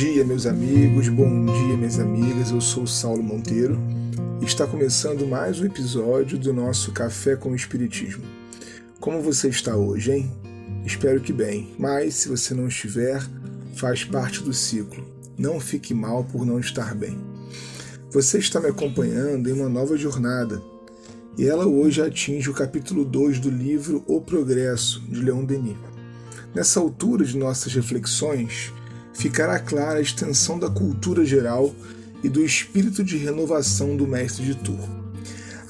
dia, meus amigos, bom dia, minhas amigas. Eu sou Saulo Monteiro e está começando mais um episódio do nosso Café com o Espiritismo. Como você está hoje, hein? Espero que bem, mas se você não estiver, faz parte do ciclo. Não fique mal por não estar bem. Você está me acompanhando em uma nova jornada e ela hoje atinge o capítulo 2 do livro O Progresso, de Leon Denis. Nessa altura de nossas reflexões, ficará clara a extensão da cultura geral e do espírito de renovação do mestre de Tours.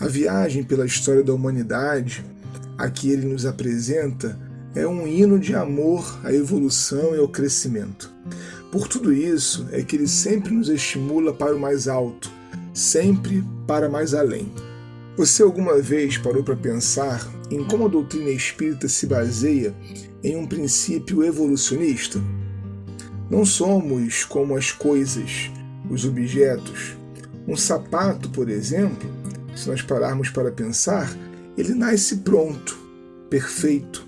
A viagem pela história da humanidade, a que ele nos apresenta, é um hino de amor à evolução e ao crescimento. Por tudo isso é que ele sempre nos estimula para o mais alto, sempre para mais além. Você alguma vez parou para pensar em como a doutrina espírita se baseia em um princípio evolucionista? Não somos como as coisas, os objetos. Um sapato, por exemplo, se nós pararmos para pensar, ele nasce pronto, perfeito,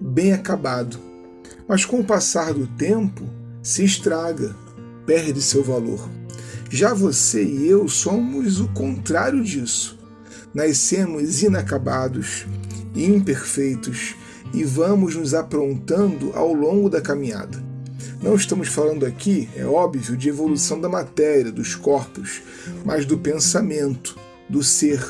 bem acabado. Mas com o passar do tempo, se estraga, perde seu valor. Já você e eu somos o contrário disso. Nascemos inacabados, imperfeitos e vamos nos aprontando ao longo da caminhada. Não estamos falando aqui, é óbvio, de evolução da matéria, dos corpos, mas do pensamento, do ser.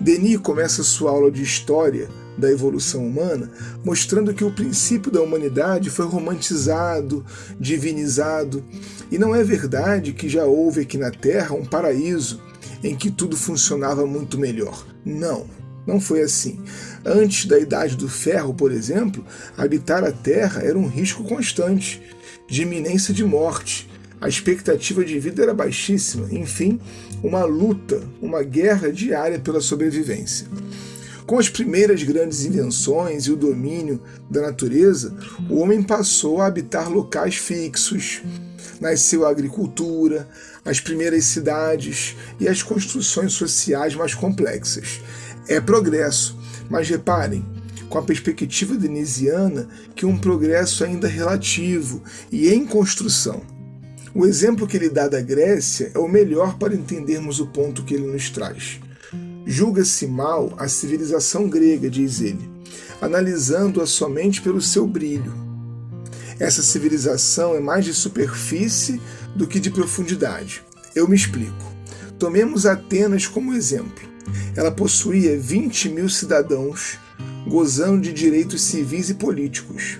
Denis começa sua aula de história da evolução humana mostrando que o princípio da humanidade foi romantizado, divinizado, e não é verdade que já houve aqui na Terra um paraíso em que tudo funcionava muito melhor. Não, não foi assim. Antes da Idade do Ferro, por exemplo, habitar a Terra era um risco constante de iminência de morte. A expectativa de vida era baixíssima. Enfim, uma luta, uma guerra diária pela sobrevivência. Com as primeiras grandes invenções e o domínio da natureza, o homem passou a habitar locais fixos. Nasceu a agricultura, as primeiras cidades e as construções sociais mais complexas. É progresso, mas reparem, com a perspectiva denisiana que um progresso ainda relativo e em construção. O exemplo que ele dá da Grécia é o melhor para entendermos o ponto que ele nos traz. Julga-se mal a civilização grega, diz ele, analisando-a somente pelo seu brilho. Essa civilização é mais de superfície do que de profundidade. Eu me explico. Tomemos Atenas como exemplo. Ela possuía 20 mil cidadãos gozando de direitos civis e políticos,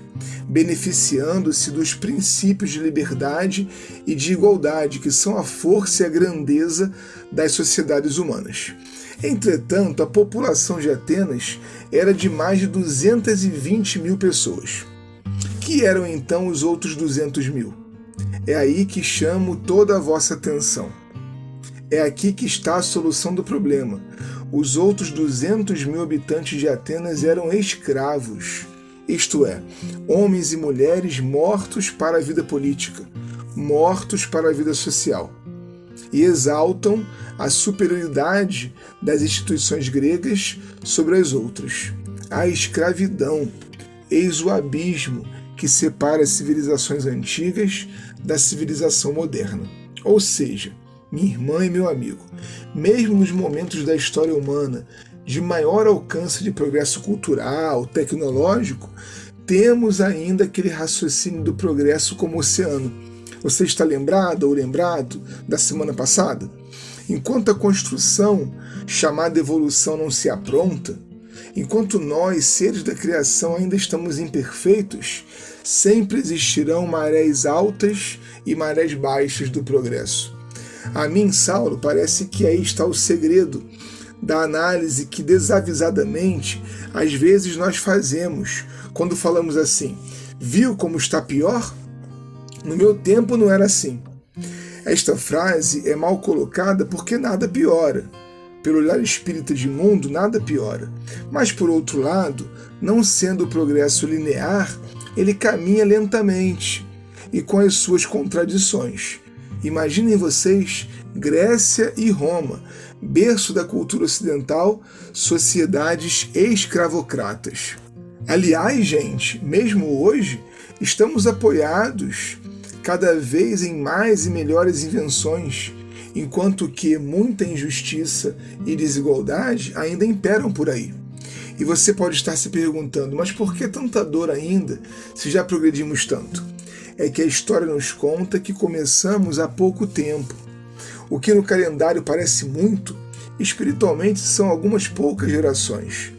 beneficiando-se dos princípios de liberdade e de igualdade que são a força e a grandeza das sociedades humanas. Entretanto, a população de Atenas era de mais de 220 mil pessoas. Que eram então os outros 200 mil? É aí que chamo toda a vossa atenção. É aqui que está a solução do problema os outros 200 mil habitantes de Atenas eram escravos, isto é, homens e mulheres mortos para a vida política, mortos para a vida social, e exaltam a superioridade das instituições gregas sobre as outras. A escravidão, eis o abismo que separa as civilizações antigas da civilização moderna. Ou seja, minha irmã e meu amigo, mesmo nos momentos da história humana de maior alcance de progresso cultural, tecnológico, temos ainda aquele raciocínio do progresso como oceano. Você está lembrado ou lembrado da semana passada? Enquanto a construção, chamada evolução, não se apronta, enquanto nós, seres da criação, ainda estamos imperfeitos, sempre existirão marés altas e marés baixas do progresso. A mim, Saulo, parece que aí está o segredo da análise que desavisadamente às vezes nós fazemos quando falamos assim: viu como está pior? No meu tempo não era assim. Esta frase é mal colocada porque nada piora. Pelo olhar espírita de mundo, nada piora. Mas, por outro lado, não sendo o progresso linear, ele caminha lentamente e com as suas contradições. Imaginem vocês Grécia e Roma, berço da cultura ocidental, sociedades escravocratas. Aliás, gente, mesmo hoje, estamos apoiados cada vez em mais e melhores invenções, enquanto que muita injustiça e desigualdade ainda imperam por aí. E você pode estar se perguntando, mas por que tanta dor ainda se já progredimos tanto? É que a história nos conta que começamos há pouco tempo. O que no calendário parece muito, espiritualmente são algumas poucas gerações.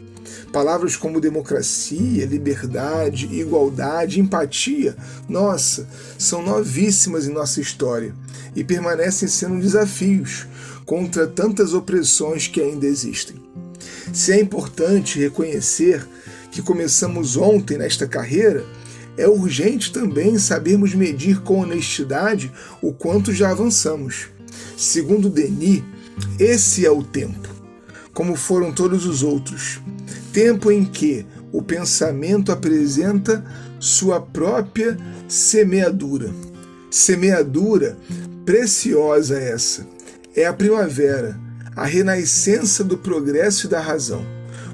Palavras como democracia, liberdade, igualdade, empatia, nossa, são novíssimas em nossa história e permanecem sendo desafios contra tantas opressões que ainda existem. Se é importante reconhecer que começamos ontem nesta carreira, é urgente também sabermos medir com honestidade o quanto já avançamos. Segundo Denis, esse é o tempo, como foram todos os outros tempo em que o pensamento apresenta sua própria semeadura. Semeadura preciosa essa. É a primavera, a renascença do progresso e da razão.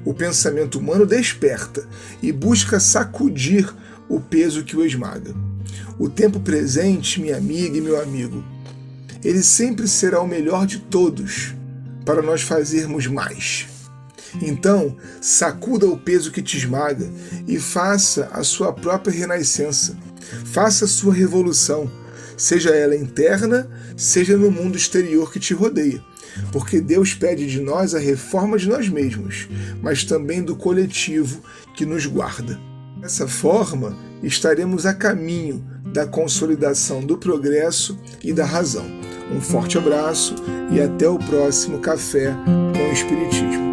O pensamento humano desperta e busca sacudir o peso que o esmaga. O tempo presente, minha amiga e meu amigo, ele sempre será o melhor de todos para nós fazermos mais. Então, sacuda o peso que te esmaga e faça a sua própria renascença. Faça a sua revolução, seja ela interna, seja no mundo exterior que te rodeia. Porque Deus pede de nós a reforma de nós mesmos, mas também do coletivo que nos guarda. Dessa forma, estaremos a caminho da consolidação do progresso e da razão. Um forte abraço e até o próximo Café com o Espiritismo.